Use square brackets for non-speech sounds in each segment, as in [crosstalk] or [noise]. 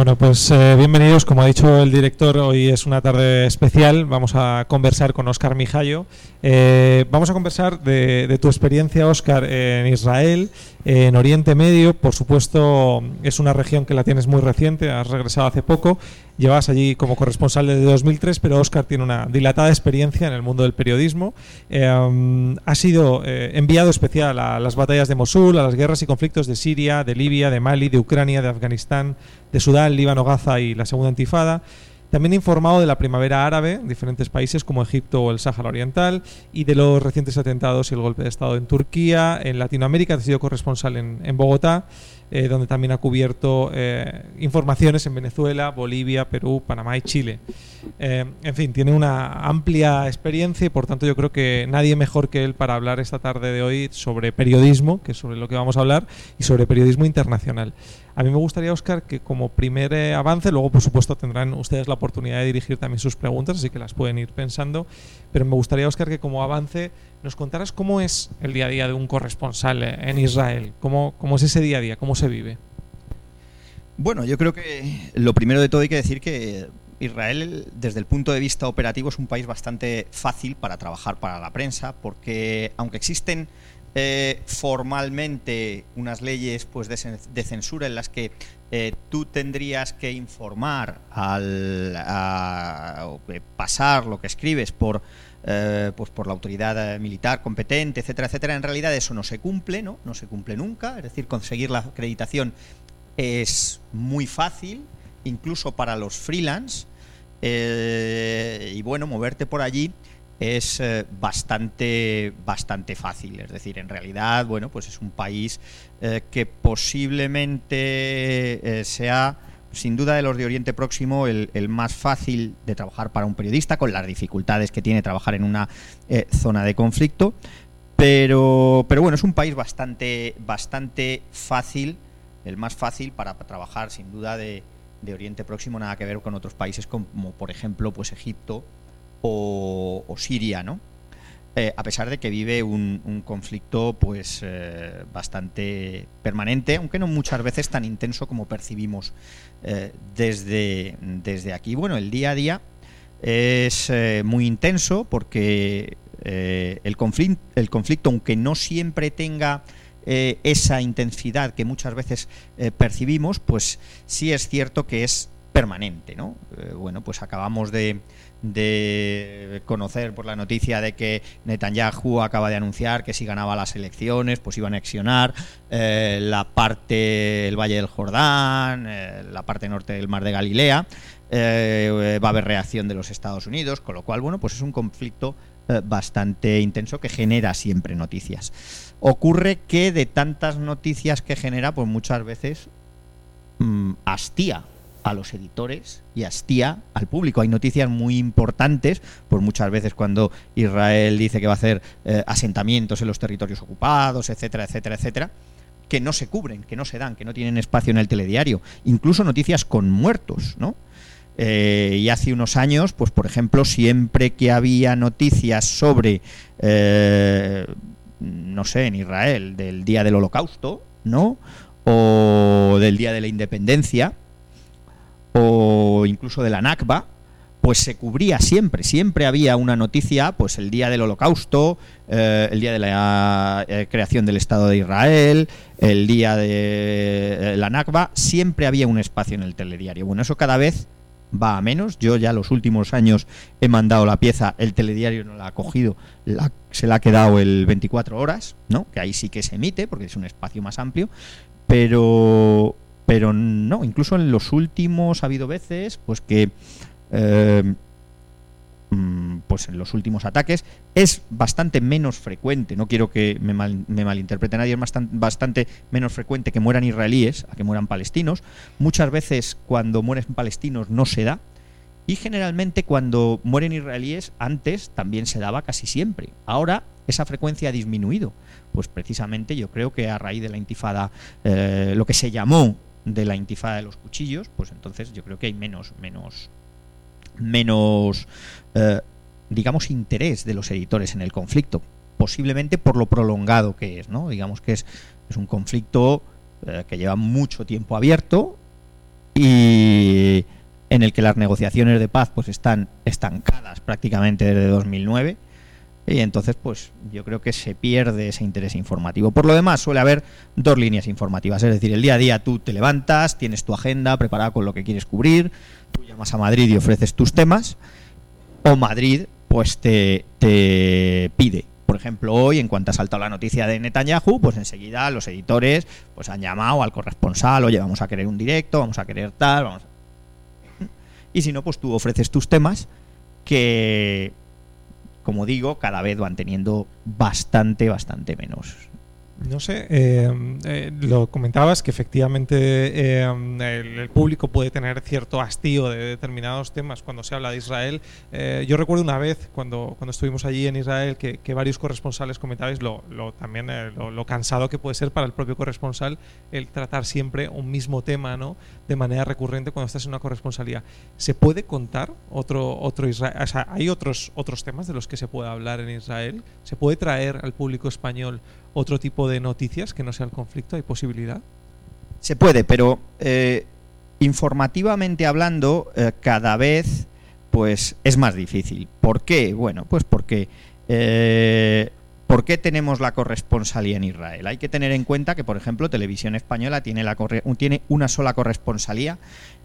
Bueno, pues eh, bienvenidos. Como ha dicho el director, hoy es una tarde especial. Vamos a conversar con Oscar Mijayo. Eh, vamos a conversar de, tu experiencia, Oscar, en Israel, en Oriente Medio. Por supuesto, es una región que la tienes muy reciente, has regresado hace poco. Llevas allí como corresponsal desde 2003, pero Oscar tiene una dilatada experiencia en el mundo del periodismo. Eh, ha sido eh, enviado especial a las batallas de Mosul, a las guerras y conflictos de Siria, de Libia, de Mali, de Ucrania, de Afganistán, de Sudán, Líbano, Gaza y la Segunda Intifada. También ha informado de la primavera árabe en diferentes países como Egipto o el Sáhara Oriental y de los recientes atentados y el golpe de Estado en Turquía. En Latinoamérica ha sido corresponsal en, en Bogotá eh, donde también ha cubierto eh, informaciones en Venezuela, Bolivia, Perú, Panamá y Chile. Eh, en fin, tiene una amplia experiencia y por tanto yo creo que nadie mejor que él para hablar esta tarde de hoy sobre periodismo, que es sobre lo que vamos a hablar, y sobre periodismo internacional. A mí me gustaría, Oscar, que como primer eh, avance, luego por supuesto tendrán ustedes la oportunidad de dirigir también sus preguntas, así que las pueden ir pensando, pero me gustaría, Oscar, que como avance nos contaras cómo es el día a día de un corresponsal eh, en Israel, cómo, cómo es ese día a día, cómo se vive. Bueno, yo creo que lo primero de todo hay que decir que Israel, desde el punto de vista operativo, es un país bastante fácil para trabajar para la prensa, porque aunque existen eh, formalmente unas leyes pues, de, censura en las que eh, tú tendrías que informar al a, pasar lo que escribes por eh, pues por la autoridad militar competente, etcétera, etcétera. En realidad eso no se cumple, ¿no? No se cumple nunca. Es decir, conseguir la acreditación es muy fácil, incluso para los freelance. Eh, y bueno, moverte por allí es eh, bastante bastante fácil. Es decir, en realidad, bueno, pues es un país eh, que posiblemente eh, sea sin duda de los de Oriente Próximo el, más fácil de trabajar para un periodista, con las dificultades que tiene trabajar en una zona de conflicto. Pero, pero bueno, es un país bastante, bastante fácil, el más fácil para trabajar sin duda de, de Oriente Próximo, nada que ver con otros países como por ejemplo pues Egipto o, Siria, ¿no? Eh, a pesar de que vive un, conflicto pues eh, bastante permanente, aunque no muchas veces tan intenso como percibimos eh, desde, desde aquí. Bueno, el día a día es muy intenso porque el, el conflicto, aunque no siempre tenga esa intensidad que muchas veces percibimos, pues sí es cierto que es permanente, ¿no? bueno, pues acabamos de conocer por la noticia de que Netanyahu acaba de anunciar que si ganaba las elecciones pues iba a anexionar eh, la parte el Valle del Jordán, eh, la parte norte del Mar de Galilea, eh, va a haber reacción de los Estados Unidos, con lo cual bueno pues es un conflicto eh, bastante intenso que genera siempre noticias. Ocurre que de tantas noticias que genera pues muchas veces mmm, hastía a los editores y hastía al público. Hay noticias muy importantes, pues muchas veces cuando Israel dice que va a hacer eh, asentamientos en los territorios ocupados, etcétera, etcétera, etcétera, que no se cubren, que no se dan, que no tienen espacio en el telediario. Incluso noticias con muertos, ¿no? Eh, y hace unos años, pues por ejemplo, siempre que había noticias sobre, eh, no sé, en Israel, del día del holocausto, ¿no? O del día de la independencia, o incluso de la Nakba, pues se cubría siempre, siempre había una noticia, pues el día del holocausto, eh, el día de la eh, creación del Estado de Israel, el día de eh, la Nakba, siempre había un espacio en el telediario. Bueno, eso cada vez va a menos. Yo ya los últimos años he mandado la pieza, el telediario no la ha cogido, la, se la ha quedado el 24 horas, ¿no? Que ahí sí que se emite porque es un espacio más amplio, pero pero no, incluso en los últimos ha habido veces pues que eh, pues en los últimos ataques es bastante menos frecuente, no quiero que me, mal, me malinterprete nadie, es bastante, bastante, menos frecuente que mueran israelíes a que mueran palestinos. Muchas veces cuando mueren palestinos no se da y generalmente cuando mueren israelíes antes también se daba casi siempre. Ahora esa frecuencia ha disminuido, pues precisamente yo creo que a raíz de la intifada, eh, lo que se llamó de la intifada de los cuchillos, pues entonces yo creo que hay menos, menos, menos, eh, digamos, interés de los editores en el conflicto, posiblemente por lo prolongado que es, ¿no? Digamos que es, es un conflicto eh, que lleva mucho tiempo abierto y en el que las negociaciones de paz pues están estancadas prácticamente desde 2009 y entonces pues yo creo que se pierde ese interés informativo. Por lo demás suele haber dos líneas informativas, es decir, el día a día tú te levantas, tienes tu agenda preparada con lo que quieres cubrir, tú llamas a Madrid y ofreces tus temas o Madrid pues te, te pide. Por ejemplo, hoy, en cuanto ha saltado la noticia de Netanyahu, pues enseguida los editores pues han llamado al corresponsal, oye, vamos a querer un directo, vamos a querer tal, vamos Y si no, pues tú ofreces tus temas que, como digo, cada vez van teniendo bastante, bastante menos no sé, eh, eh, lo comentabas que efectivamente eh, el, público puede tener cierto hastío de determinados temas cuando se habla de Israel. yo recuerdo una vez cuando, cuando estuvimos allí en Israel que, varios corresponsales comentabais lo, también lo, cansado que puede ser para el propio corresponsal el tratar siempre un mismo tema ¿no? de manera recurrente cuando estás en una corresponsalía. ¿Se puede contar otro, otro Israel? ¿hay otros, otros temas de los que se puede hablar en Israel? ¿Se puede traer al público español otro tipo de noticias que no sea el conflicto? ¿Hay posibilidad? Se puede, pero eh, informativamente hablando, eh, cada vez pues es más difícil. ¿Por qué? Bueno, pues porque eh, ¿Por qué tenemos la corresponsalía en Israel? Hay que tener en cuenta que, por ejemplo, Televisión Española tiene, la tiene una sola corresponsalía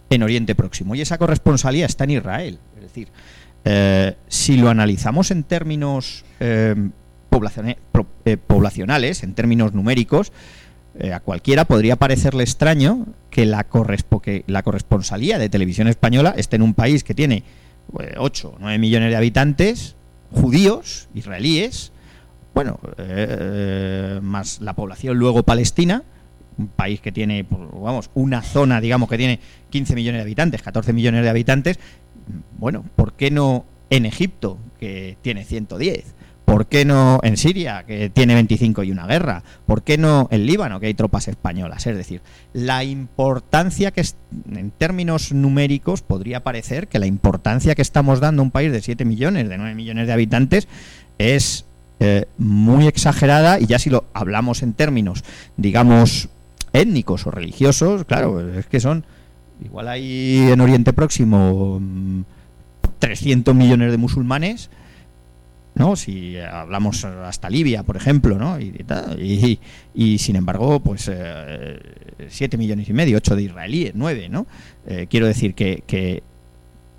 en Oriente Próximo y esa corresponsalía está en Israel. Es decir, si lo analizamos en términos eh, poblacionales, en términos numéricos, eh, a cualquiera podría parecerle extraño que la, la corresponsalía de televisión española esté en un país que tiene 8 o 9 millones de habitantes, judíos, israelíes, bueno, eh, más la población luego palestina, un país que tiene, pues, vamos, una zona, digamos, que tiene 15 millones de habitantes, 14 millones de habitantes, bueno, ¿por qué no en Egipto, que tiene 110? ¿Por qué no en Siria, que tiene 25 y una guerra? ¿Por qué no en Líbano, que hay tropas españolas? Es decir, la importancia que, en términos numéricos, podría parecer que la importancia que estamos dando a un país de 7 millones, de 9 millones de habitantes, es eh, muy exagerada y ya si lo hablamos en términos, digamos, étnicos o religiosos, claro, es que son, igual hay en Oriente Próximo 300 mm, millones de musulmanes, ¿no? Si hablamos hasta Libia, por ejemplo, ¿no? Y, y, sin embargo, pues eh, siete millones y medio, ocho de israelíes, nueve, ¿no? Eh, quiero decir que,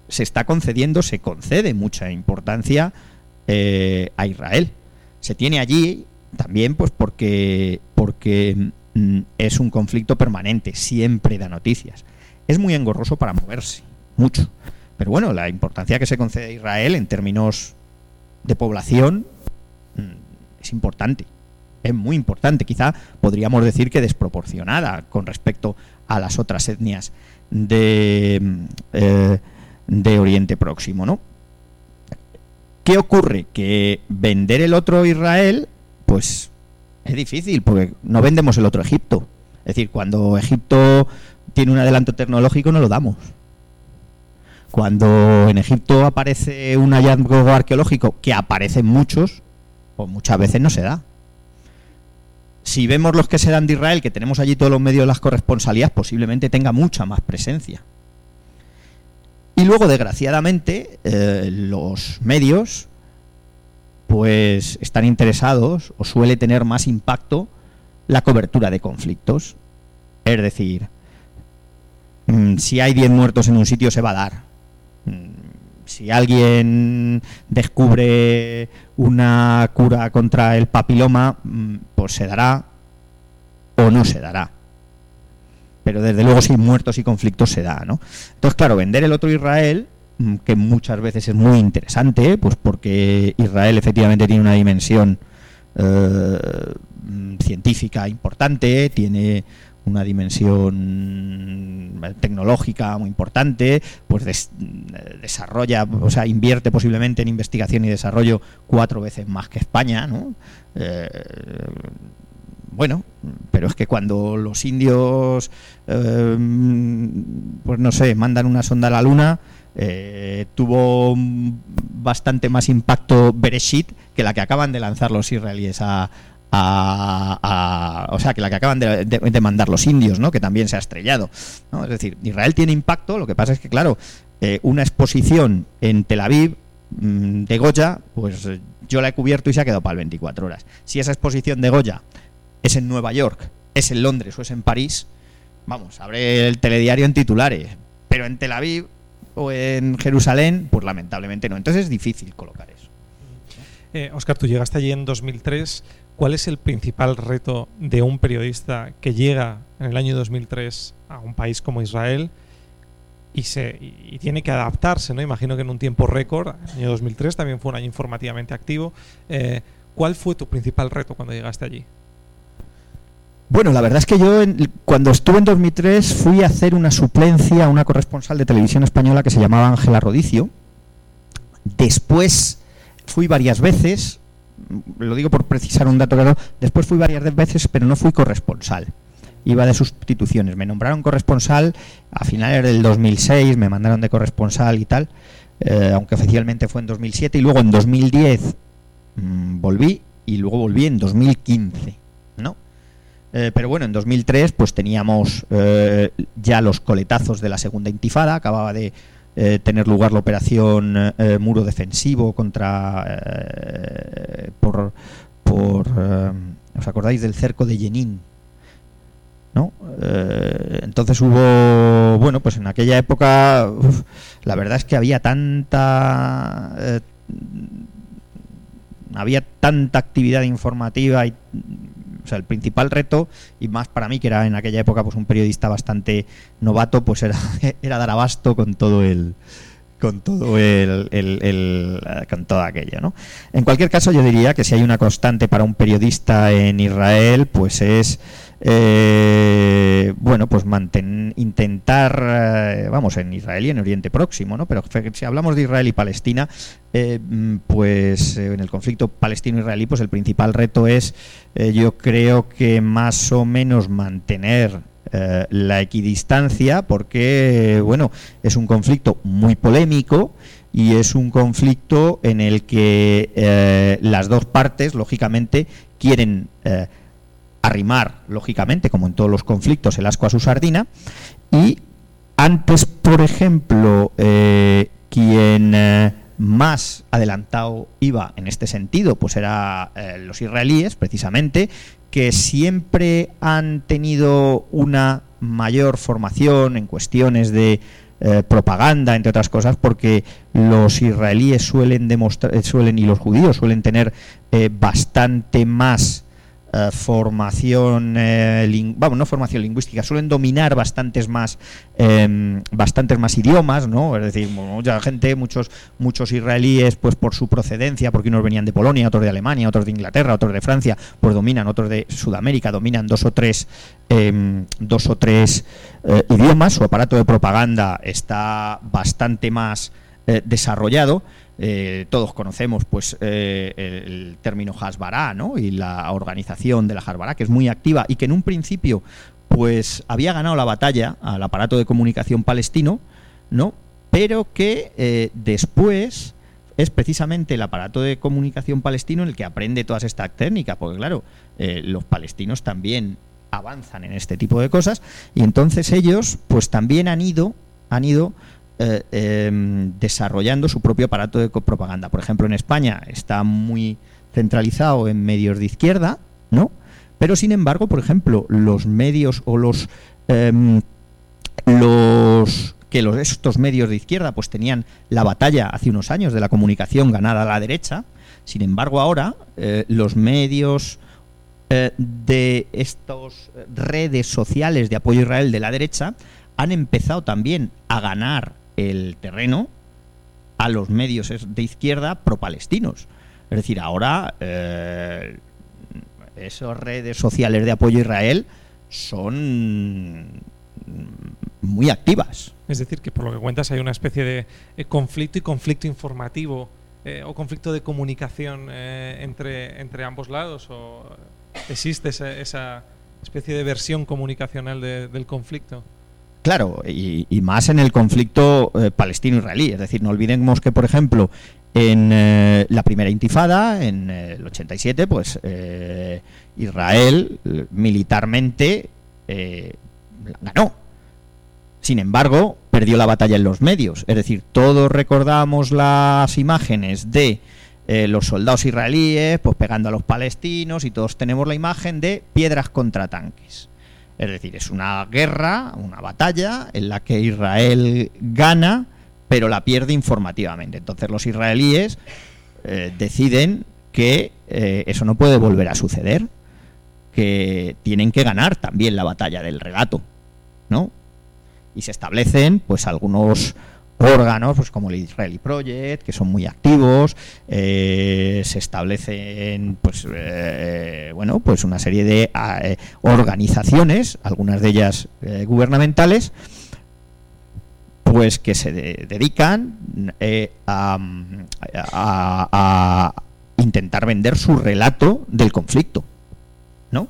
se está concediendo, se concede mucha importancia eh, a Israel. Se tiene allí también, pues porque, porque mm, es un conflicto permanente, siempre da noticias. Es muy engorroso para moverse, mucho. Pero bueno, la importancia que se concede a Israel en términos de población mm, es importante. Es muy importante. Quizá podríamos decir que desproporcionada con respecto a las otras etnias de, mm, eh, de Oriente Próximo, ¿no? ¿Qué ocurre? Que vender el otro Israel, pues es difícil, porque no vendemos el otro Egipto. Es decir, cuando Egipto tiene un adelanto tecnológico no lo damos. Cuando en Egipto aparece un hallazgo arqueológico, que aparecen muchos, pues muchas veces no se da. Si vemos los que se dan de Israel, que tenemos allí todos los medios las corresponsalías, posiblemente tenga mucha más presencia. Y luego, desgraciadamente, eh, los medios pues están interesados o suele tener más impacto la cobertura de conflictos. Es decir, mm, si hay 10 muertos en un sitio se va a dar. Mm, si alguien descubre una cura contra el papiloma, mm, pues se dará o no se dará. Pero desde luego sin muertos y conflictos se da, ¿no? Entonces, claro, vender el otro Israel, mm, que muchas veces es muy interesante, pues porque Israel efectivamente tiene una dimensión eh, científica importante, tiene una dimensión tecnológica muy importante, pues desarrolla, o sea, invierte posiblemente en investigación y desarrollo cuatro veces más que España, ¿no? Eh, bueno, pero es que cuando los indios, eh, pues no sé, mandan una sonda a la luna, eh, tuvo bastante más impacto Bereshit que la que acaban de lanzar los israelíes a, o sea, que la que acaban de, mandar los indios, ¿no? Que también se ha estrellado. Es decir, Israel tiene impacto, lo que pasa es que, claro, eh, una exposición en Tel Aviv mm, de Goya, pues yo la he cubierto y se ha quedado para el 24 horas. Si esa exposición de Goya es en Nueva York, es en Londres o es en París, vamos, abre el telediario en titulares. Pero en Tel Aviv o en Jerusalén, pues lamentablemente no. Entonces es difícil colocar eso. Eh, Oscar, tú llegaste allí en 2003. ¿Cuál es el principal reto de un periodista que llega en el año 2003 a un país como Israel y, se, y tiene que adaptarse? ¿no? Imagino que en un tiempo récord, el año 2003 también fue un año informativamente activo. Eh, ¿Cuál fue tu principal reto cuando llegaste allí? Bueno, la verdad es que yo cuando estuve en 2003 fui a hacer una suplencia a una corresponsal de televisión española que se llamaba Ángela Rodicio. Después fui varias veces, lo digo por precisar un dato claro, después fui varias veces, pero no fui corresponsal. Iba de sustituciones. Me nombraron corresponsal a finales del 2006, me mandaron de corresponsal y tal, eh, aunque oficialmente fue en 2007, y luego en 2010 mm, volví, y luego volví en 2015, ¿no? Eh, pero bueno, en 2003 pues teníamos eh, ya los coletazos de la segunda intifada, acababa de eh, tener lugar la operación muro defensivo contra por, por ¿os acordáis del cerco de Jenin? ¿No? entonces hubo, bueno, pues en aquella época la verdad es que había tanta había tanta actividad informativa y o sea, el principal reto, y más para mí, que era en aquella época pues un periodista bastante novato, pues era, [laughs] era dar abasto con todo el con todo el, el, con todo aquello, ¿no? En cualquier caso, yo diría que si hay una constante para un periodista en Israel, pues es eh, bueno, pues intentar, eh, vamos, en Israel y en Oriente Próximo, ¿no? Pero si hablamos de Israel y Palestina, eh, mm, pues en el conflicto palestino-israelí, pues el principal reto es, yo creo que más o menos mantener la equidistancia, porque, bueno, es un conflicto muy polémico y es un conflicto en el que las dos partes, lógicamente, quieren arrimar, lógicamente, como en todos los conflictos, el asco a su sardina. Y antes, por ejemplo, eh, quien eh, más adelantado iba en este sentido, pues era eh, los israelíes, precisamente, que siempre han tenido una mayor formación en cuestiones de propaganda, entre otras cosas, porque los israelíes suelen demostrar, suelen y los judíos suelen tener bastante más eh, formación, eh, vamos, no formación lingüística, suelen dominar bastantes más, em, bastantes más idiomas, ¿no? Es decir, mucha gente, muchos, muchos israelíes, pues por su procedencia, porque unos venían de Polonia, otros de Alemania, otros de Inglaterra, otros de Francia, pues dominan, otros de Sudamérica, dominan dos o tres, em, dos o tres eh, idiomas, su aparato de propaganda está bastante más desarrollado eh, todos conocemos pues eh, el, término Hasbara ¿no? y la organización de la Hasbara, que es muy activa y que en un principio pues había ganado la batalla al aparato de comunicación palestino, ¿no? pero que eh, después es precisamente el aparato de comunicación palestino el que aprende todas estas técnicas, porque claro, los palestinos también avanzan en este tipo de cosas y entonces ellos pues también han ido han ido eh, em, desarrollando su propio aparato de propaganda. Por ejemplo, en España está muy centralizado en medios de izquierda, ¿no? Pero sin embargo, por ejemplo, los medios o los em, los que los, estos medios de izquierda pues tenían la batalla hace unos años de la comunicación ganada a la derecha. Sin embargo, ahora eh, los medios eh, de estas redes sociales de apoyo a Israel de la derecha han empezado también a ganar el terreno a los medios de izquierda pro-palestinos. Es decir, ahora eh, esas redes sociales de apoyo a Israel son muy activas. Es decir, que por lo que cuentas hay una especie de eh, conflicto y conflicto informativo eh, o conflicto de comunicación entre, entre ambos lados o existe esa, esa especie de versión comunicacional del conflicto. Claro, y, más en el conflicto eh, palestino-israelí. Es decir, no olvidemos que, por ejemplo, en eh, la primera intifada, en eh, el 87, pues Israel militarmente ganó. Sin embargo, perdió la batalla en los medios. Es decir, todos recordamos las imágenes de los soldados israelíes pues pegando a los palestinos y todos tenemos la imagen de piedras contra tanques. Es decir, es una guerra, una batalla en la que Israel gana, pero la pierde informativamente. Entonces los israelíes eh, deciden que eh, eso no puede volver a suceder, que tienen que ganar también la batalla del relato, ¿no? Y se establecen, pues, algunos órganos pues como el Israeli Project que son muy activos eh, se establecen pues eh, bueno pues una serie de eh, organizaciones algunas de ellas gubernamentales pues que se dedican a, a, intentar vender su relato del conflicto ¿no?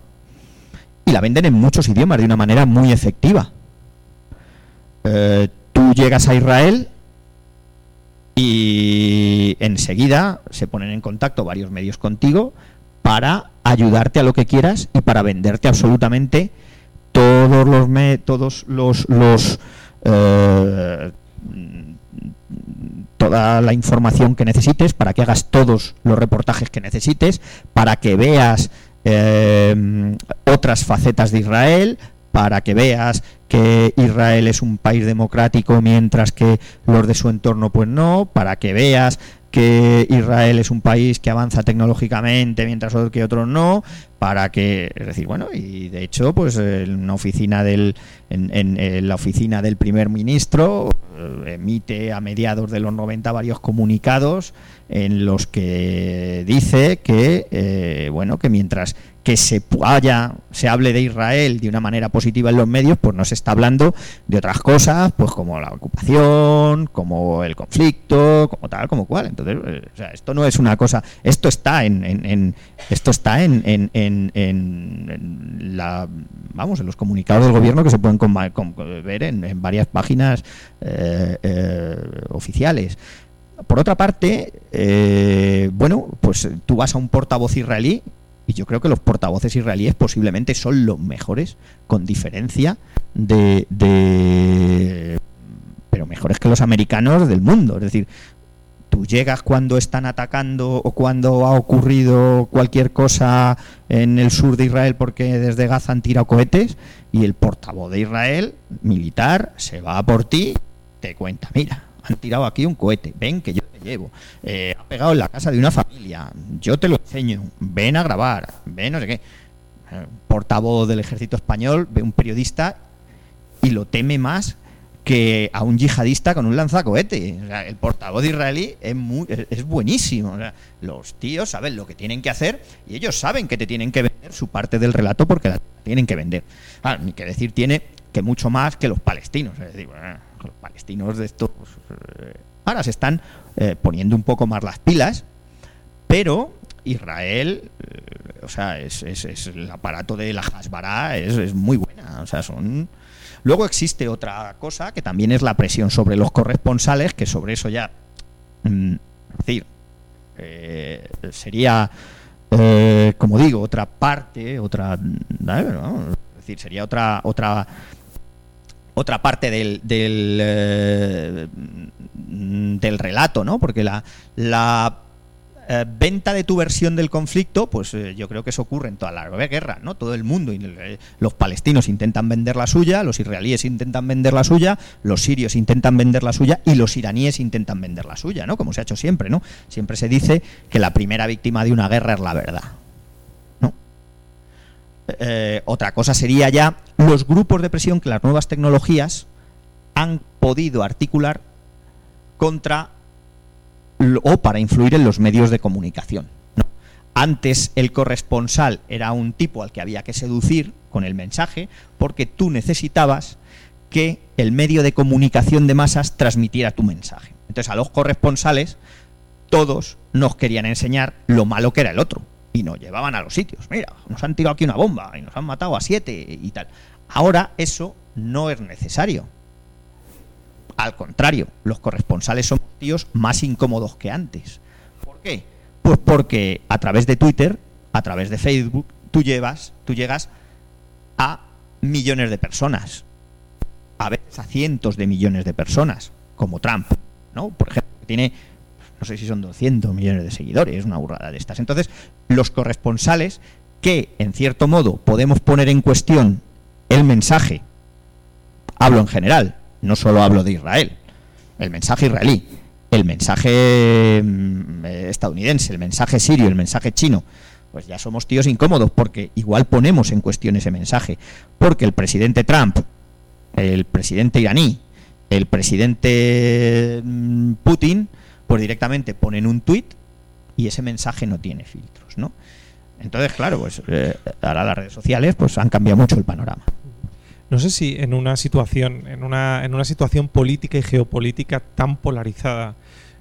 y la venden en muchos idiomas de una manera muy efectiva llegas a Israel y enseguida se ponen en contacto varios medios contigo para ayudarte a lo que quieras y para venderte absolutamente todos los todos los, los eh, toda la información que necesites para que hagas todos los reportajes que necesites para que veas eh, otras facetas de Israel para que veas que Israel es un país democrático mientras que los de su entorno pues no, para que veas que Israel es un país que avanza tecnológicamente mientras que otros no, para que, es decir, bueno, y de hecho, pues en una oficina del, la oficina del primer ministro eh, emite a mediados de los 90 varios comunicados en los que dice que, eh, bueno, que mientras que se haya, se hable de Israel de una manera positiva en los medios, pues no se está hablando de otras cosas, pues como la ocupación, como el conflicto, como tal, como cual. Entonces, eh, o sea, esto no es una cosa, esto está en, en, esto está en, en, la, vamos, en los comunicados del gobierno que se pueden ver en, varias páginas eh, eh, oficiales. Por otra parte, bueno, pues tú vas a un portavoz israelí y yo creo que los portavoces israelíes posiblemente son los mejores, con diferencia de, de pero mejores que los americanos del mundo. Es decir, tú llegas cuando están atacando o cuando ha ocurrido cualquier cosa en el sur de Israel porque desde Gaza han tirado cohetes y el portavoz de Israel, militar, se va por ti, te cuenta, mira, han tirado aquí un cohete, ven que yo llevo. Eh, ha pegado en la casa de una familia, yo te lo enseño, ven a grabar, ven no sé qué. Eh, portavoz del ejército español ve un periodista y lo teme más que a un yihadista con un lanzacohete. el portavoz israelí es, muy, es, buenísimo. los tíos saben lo que tienen que hacer y ellos saben que te tienen que vender su parte del relato porque la tienen que vender. ni que decir tiene que mucho más que los palestinos. Los palestinos de estos eh, ahora se están eh, poniendo un poco más las pilas, pero Israel, eh, o sea, es, el aparato de la Hasbara es, muy buena, o sea, son... Luego existe otra cosa que también es la presión sobre los corresponsales, que sobre eso ya, mm, es decir, eh, sería, como digo, otra parte, otra, es decir, sería otra otra otra parte del, del relato, ¿no? Porque la, eh, venta de tu versión del conflicto, pues eh, yo creo que eso ocurre en toda la guerra, ¿no? Todo el mundo, los palestinos intentan vender la suya, los israelíes intentan vender la suya, los sirios intentan vender la suya y los iraníes intentan vender la suya, ¿no? Como se ha hecho siempre, ¿no? Siempre se dice que la primera víctima de una guerra es la verdad. Eh, otra cosa sería ya los grupos de presión que las nuevas tecnologías han podido articular contra o para influir en los medios de comunicación. Antes el corresponsal era un tipo al que había que seducir con el mensaje porque tú necesitabas que el medio de comunicación de masas transmitiera tu mensaje. Entonces a los corresponsales todos nos querían enseñar lo malo que era el otro y nos llevaban a los sitios. Mira, nos han tirado aquí una bomba y nos han matado a siete y tal. Ahora eso no es necesario. Al contrario, los corresponsales son tíos más incómodos que antes. ¿Por qué? Pues porque a través de Twitter, a través de Facebook, tú llevas, tú llegas a millones de personas. A veces a cientos de millones de personas, como Trump, ¿no? Por ejemplo, tiene no sé si son 200 millones de seguidores, una burrada de estas. Entonces, los corresponsales que, en cierto modo, podemos poner en cuestión el mensaje, hablo en general, no solo hablo de Israel, el mensaje israelí, el mensaje mm, estadounidense, el mensaje sirio, el mensaje chino, pues ya somos tíos incómodos porque igual ponemos en cuestión ese mensaje, porque el presidente Trump, el presidente iraní, el presidente mm, Putin, pues directamente ponen un tuit y ese mensaje no tiene filtros, ¿no? Entonces, claro, pues eh, ahora las redes sociales pues han cambiado mucho el panorama. No sé si en una situación, en una, en una situación política y geopolítica tan polarizada,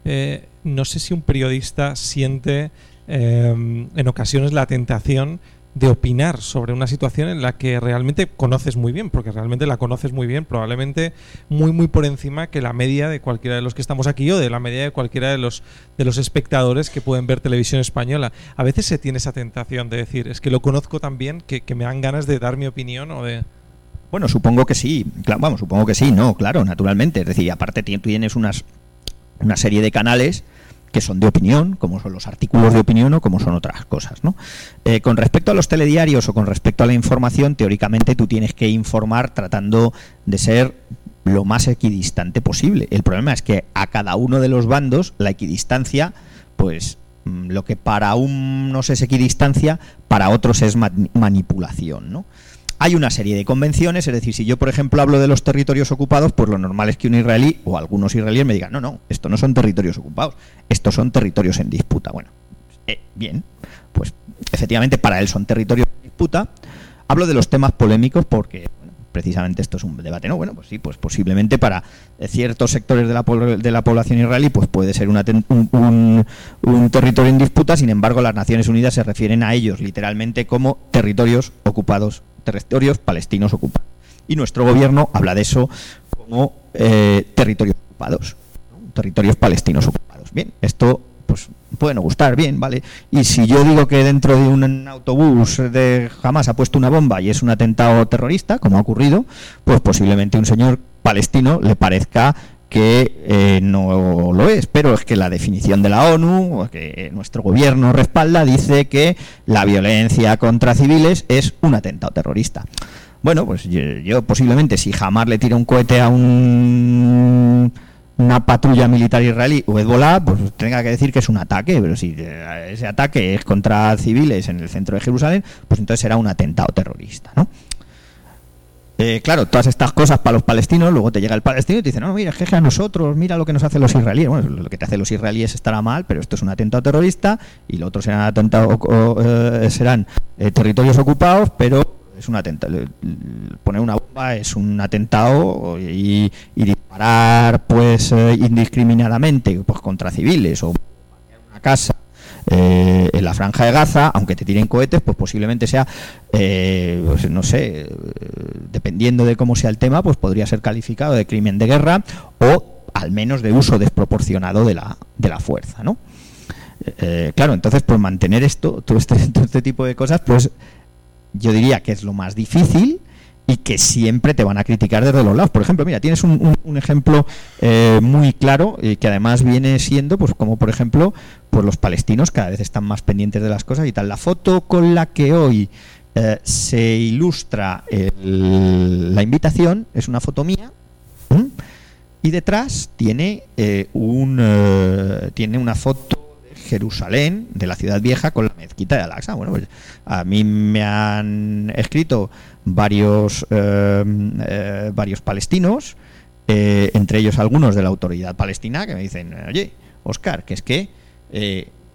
eh, no sé si un periodista siente eh, en ocasiones la tentación de opinar sobre una situación en la que realmente conoces muy bien, porque realmente la conoces muy bien, probablemente muy muy por encima que la media de cualquiera de los que estamos aquí o de la media de cualquiera de los de los espectadores que pueden ver televisión española. A veces se tiene esa tentación de decir, es que lo conozco tan bien que, me dan ganas de dar mi opinión o de... Bueno, supongo que sí, claro, vamos, supongo que sí, no, claro, naturalmente. Es decir, aparte tienes unas, una serie de canales que son de opinión, como son los artículos de opinión o como son otras cosas. ¿no? Eh, con respecto a los telediarios o con respecto a la información, teóricamente tú tienes que informar tratando de ser lo más equidistante posible. El problema es que a cada uno de los bandos la equidistancia, pues mm, lo que para unos es equidistancia, para otros es manipulación, ¿no? Hay una serie de convenciones, es decir, si yo, por ejemplo, hablo de los territorios ocupados, pues lo normal es que un israelí o algunos israelíes me digan, no, no, esto no son territorios ocupados, estos son territorios en disputa. Bueno, eh, bien, pues efectivamente para él son territorios en disputa. Hablo de los temas polémicos porque precisamente esto es un debate, ¿no? Bueno, pues sí, pues posiblemente para ciertos sectores de la, población israelí pues puede ser un, territorio en disputa, sin embargo las Naciones Unidas se refieren a ellos literalmente como territorios ocupados territorios palestinos ocupados. Y nuestro gobierno habla de eso como eh, territorios ocupados, territorios palestinos ocupados. Bien, esto pues puede no gustar, bien, ¿vale? Y si yo digo que dentro de un autobús de jamás ha puesto una bomba y es un atentado terrorista, como ha ocurrido, pues posiblemente un señor palestino le parezca que eh, no lo es, pero es que la definición de la ONU, que nuestro gobierno respalda, dice que la violencia contra civiles es un atentado terrorista. Bueno, pues yo, posiblemente si jamás le tiro un cohete a un, una patrulla militar israelí o Hezbollah, pues tenga que decir que es un ataque, pero si eh, ese ataque es contra civiles en el centro de Jerusalén, pues entonces será un atentado terrorista, ¿no? Eh, claro, todas estas cosas para los palestinos, luego te llega el palestino y te dice, no, mira, que a nosotros, mira lo que nos hacen los israelíes. Bueno, lo que te hacen los israelíes estará mal, pero esto es un atentado terrorista y lo otro serán, atentado, eh, serán eh, territorios ocupados, pero es un atentado. Poner una bomba es un atentado y, y disparar pues indiscriminadamente pues contra civiles o una casa eh, en la franja de Gaza, aunque te tiren cohetes, pues posiblemente sea, eh, pues no sé, eh, dependiendo de cómo sea el tema, pues podría ser calificado de crimen de guerra o al menos de uso desproporcionado de la, de la fuerza, ¿no? claro, entonces, pues mantener esto, este, [laughs] todo este tipo de cosas, pues yo diría que es lo más difícil y que siempre te van a criticar desde los lados. Por ejemplo, mira, tienes un, ejemplo eh, muy claro y que además viene siendo, pues como por ejemplo, pues los palestinos cada vez están más pendientes de las cosas y tal. La foto con la que hoy eh, se ilustra la invitación es una foto mía y detrás tiene eh, un tiene una foto Jerusalén, de la ciudad vieja, con la mezquita de Al-Aqsa. Bueno, pues a mí me han escrito varios, eh, eh, varios palestinos, eh, entre ellos algunos de la autoridad palestina, que me dicen, oye, Oscar, que es que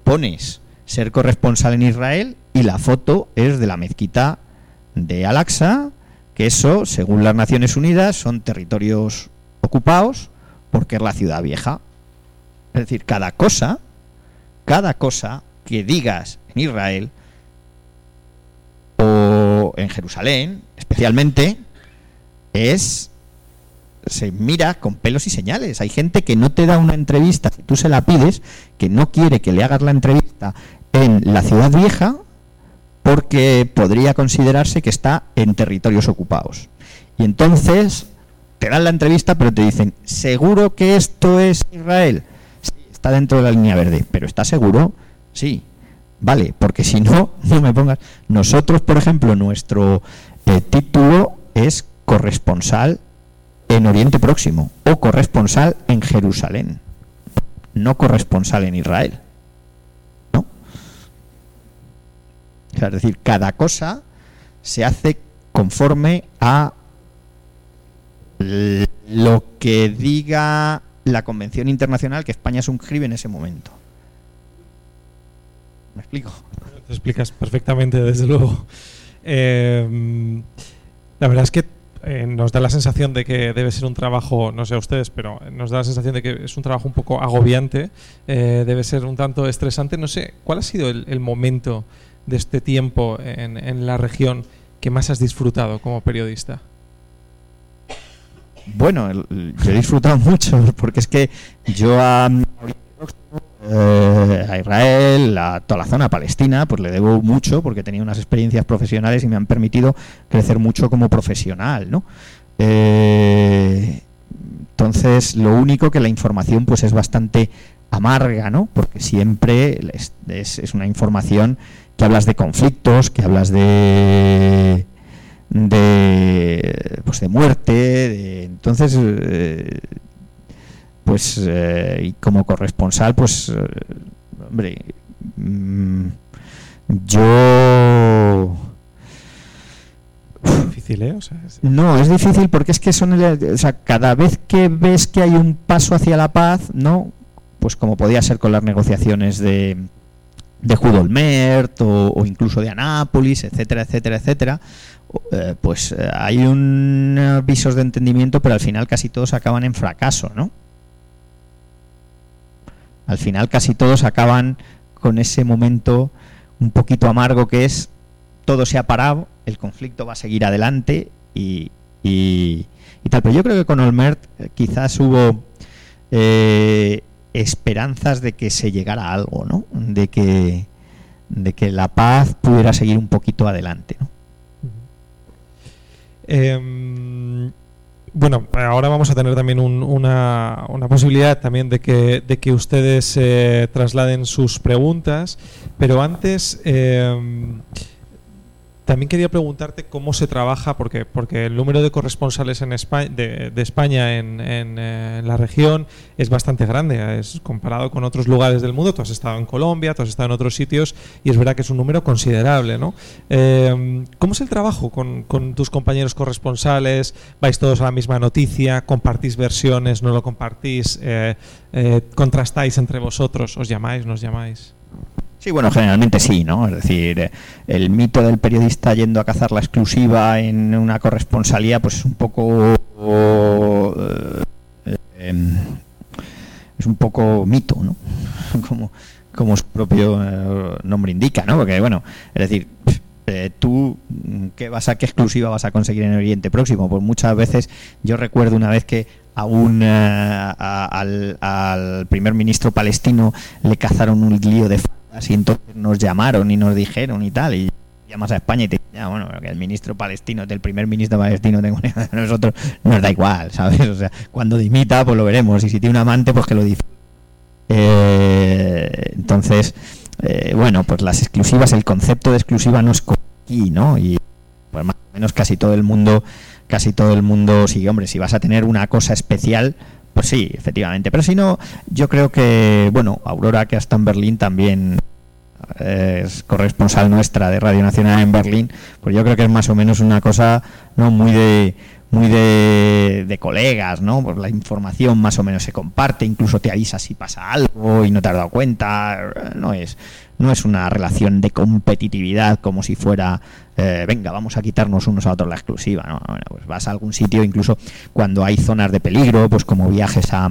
pones ser corresponsal en Israel y la foto es de la mezquita de Al-Aqsa, que eso, según las Naciones Unidas, son territorios ocupados porque es la ciudad vieja. Es decir, cada cosa cada cosa que digas en Israel o en Jerusalén, especialmente, es se mira con pelos y señales. Hay gente que no te da una entrevista si tú se la pides, que no quiere que le hagas la entrevista en la ciudad vieja porque podría considerarse que está en territorios ocupados. Y entonces te dan la entrevista, pero te dicen, ¿seguro que esto es Israel? Está dentro de la línea verde, pero ¿está seguro? Sí. Vale, porque si no, [laughs] no me pongas. Nosotros, por ejemplo, nuestro eh, título es corresponsal en Oriente Próximo o corresponsal en Jerusalén, no corresponsal en Israel. ¿No? es decir, cada cosa se hace conforme a lo que diga la Convención Internacional que España suscribe en ese momento. ¿Me explico? Te explicas perfectamente, desde luego. Eh, la verdad es que eh, nos da la sensación de que debe ser un trabajo, no sé a ustedes, pero nos da la sensación de que es un trabajo un poco agobiante, eh, debe ser un tanto estresante. No sé, ¿cuál ha sido el, momento de este tiempo en, la región que más has disfrutado como periodista? Bueno, yo he disfrutado [laughs] mucho, porque es que yo a, eh, a Israel, a toda la zona palestina, pues le debo mucho porque he tenido unas experiencias profesionales y me han permitido crecer mucho como profesional, ¿no? Eh, entonces, lo único que la información pues es bastante amarga, ¿no? Porque siempre es, una información que hablas de conflictos, que hablas de de pues de muerte, de, entonces eh, pues eh, y como corresponsal pues eh, hombre mm, yo difícil ¿eh? no es difícil porque es que son o sea, cada vez que ves que hay un paso hacia la paz no pues como podía ser con las negociaciones de de Judolmert o, o incluso de Anápolis, etcétera, etcétera, etcétera, eh, pues hay un visos de entendimiento, pero al final casi todos acaban en fracaso, ¿no? Al final casi todos acaban con ese momento un poquito amargo que es todo se ha parado, el conflicto va a seguir adelante y, tal. Pero yo creo que con Olmert eh, quizás hubo eh, esperanzas de que se llegara a algo, ¿no? De que, de que la paz pudiera seguir un poquito adelante, ¿no? Bueno, ahora vamos a tener también una, una, posibilidad también de que, de que ustedes eh, trasladen sus preguntas, pero antes eh, también quería preguntarte cómo se trabaja, porque, porque el número de corresponsales en España, de, España en, eh, la región es bastante grande, es comparado con otros lugares del mundo. Tú has estado en Colombia, tú has estado en otros sitios y es verdad que es un número considerable. ¿no? Eh, ¿Cómo es el trabajo con, con, tus compañeros corresponsales? ¿Vais todos a la misma noticia? ¿Compartís versiones? ¿No lo compartís? Eh, ¿Contrastáis entre vosotros? ¿Os llamáis? ¿Nos llamáis? Sí, bueno, generalmente sí, ¿no? Es decir, eh, el mito del periodista yendo a cazar la exclusiva en una corresponsalía, pues es un poco... Eh, em, es un poco mito, ¿no? [laughs] Como, como su propio eh, nombre indica, ¿no? Porque, bueno, es decir, tú, ¿qué, vas a, ¿qué exclusiva vas a conseguir en Oriente Próximo? Pues muchas veces, yo recuerdo una vez que a un, al, al primer ministro palestino le cazaron un lío de Así entonces nos llamaron y nos dijeron y tal, y llamas a España y te ya, bueno, que el ministro palestino, del primer ministro palestino tengo nosotros, nos da igual, ¿sabes? O sea, cuando dimita, pues lo veremos, y si tiene un amante, pues que lo dice. Eh, entonces, eh, bueno, pues las exclusivas, el concepto de exclusiva no es aquí, ¿no? Y pues más o menos casi todo el mundo, casi todo el mundo, sí, hombre, si vas a tener una cosa especial, pues sí, efectivamente. Pero si no, yo creo que, bueno, Aurora, que está en Berlín, también eh, es corresponsal nuestra de Radio Nacional en Berlín, pues yo creo que es más o menos una cosa no muy de muy de, de, colegas, ¿no? Pues la información más o menos se comparte, incluso te avisa si pasa algo y no te has dado cuenta, no es no es una relación de competitividad como si fuera, eh, venga, vamos a quitarnos unos a otros la exclusiva, ¿no? Pues vas a algún sitio, incluso cuando hay zonas de peligro, pues como viajes a,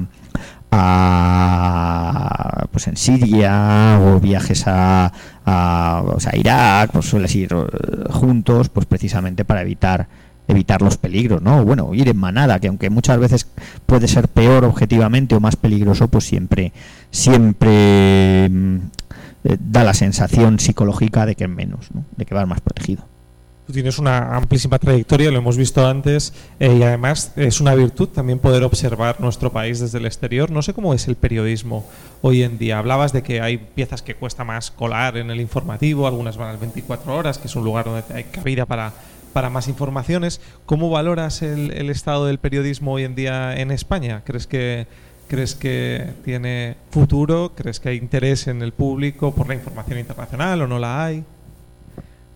a pues en Siria o viajes a, a, Irak, pues sueles ir eh, juntos, pues precisamente para evitar evitar los peligros, ¿no? Bueno, ir en manada, que aunque muchas veces puede ser peor objetivamente o más peligroso, pues siempre siempre mm, eh, da la sensación psicológica de que es menos, ¿no? de que vas más protegido. Tú tienes una amplísima trayectoria, lo hemos visto antes, eh, y además es una virtud también poder observar nuestro país desde el exterior. No sé cómo es el periodismo hoy en día. Hablabas de que hay piezas que cuesta más colar en el informativo, algunas van a las 24 horas, que es un lugar donde hay cabida para, para más informaciones. ¿Cómo valoras el, el estado del periodismo hoy en día en España? ¿Crees que, ¿Crees que tiene futuro? ¿Crees que hay interés en el público por la información internacional o no la hay?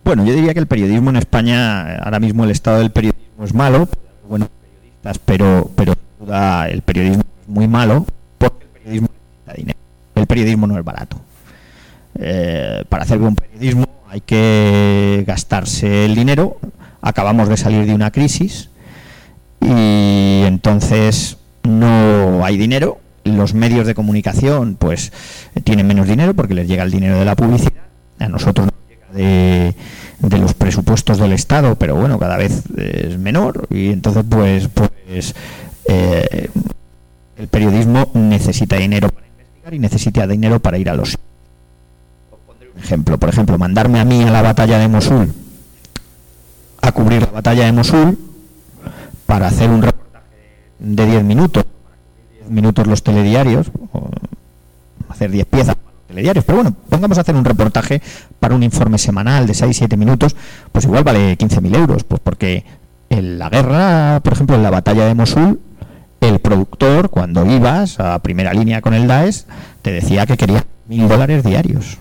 Bueno, yo diría que el periodismo en España, ahora mismo el estado del periodismo es malo, bueno, periodistas, pero, pero el periodismo es muy malo porque el periodismo necesita dinero. El periodismo no es barato. Eh, para hacer buen periodismo hay que gastarse el dinero. Acabamos de salir de una crisis y entonces no hay dinero. Los medios de comunicación pues tienen menos dinero porque les llega el dinero de la publicidad. A nosotros nos llega de los presupuestos del Estado, pero bueno, cada vez es menor y entonces pues pues eh, el periodismo necesita dinero para investigar y necesita dinero para ir a los ejemplo, por ejemplo, mandarme a mí a la batalla de Mosul a cubrir la batalla de Mosul para hacer un reportaje de 10 minutos, 10 minutos los telediarios, hacer 10 piezas telediarios. Pero bueno, pongamos a hacer un reportaje para un informe semanal de 6-7 minutos, pues igual vale 15.000 euros, pues porque en la guerra, por ejemplo, en la batalla de Mosul, el productor, cuando ibas a primera línea con el Daesh, te decía que quería mil dólares diarios.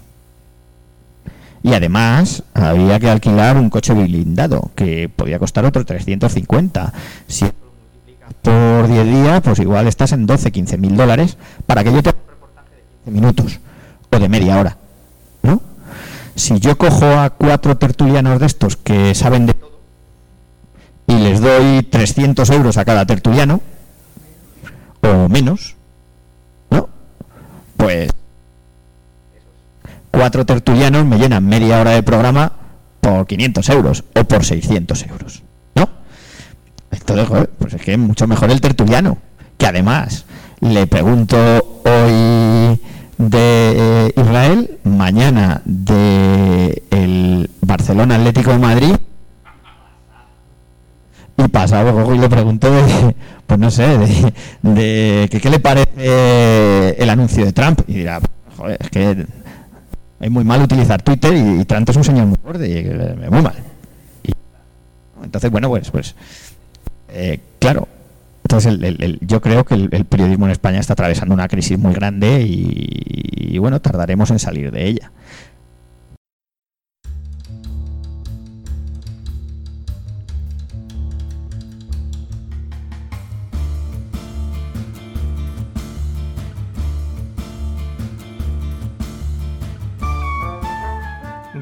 Y además había que alquilar un coche blindado, que podía costar otro 350. Si por 10 días, pues igual estás en 12, 15 mil dólares para que yo te haga un reportaje de 15 minutos de media hora. ¿no? Si yo cojo a cuatro tertulianos de estos que saben de todo y les doy 300 euros a cada tertuliano, o menos, ¿no? Pues cuatro tertulianos me llenan media hora de programa por 500 euros o por 600 euros, Entonces, pues es que mucho mejor el tertuliano, que además le pregunto hoy de eh, Israel, mañana de el Barcelona Atlético de Madrid y pasado y le pregunto de, pues no sé, de, que qué le parece el anuncio de Trump y dirá, joder, es que es muy mal utilizar Twitter y, Trump es un señor muy fuerte y muy mal. entonces, bueno, pues, pues eh, claro, entonces, yo creo que el, periodismo en España está atravesando una crisis muy grande y bueno, tardaremos en salir de ella.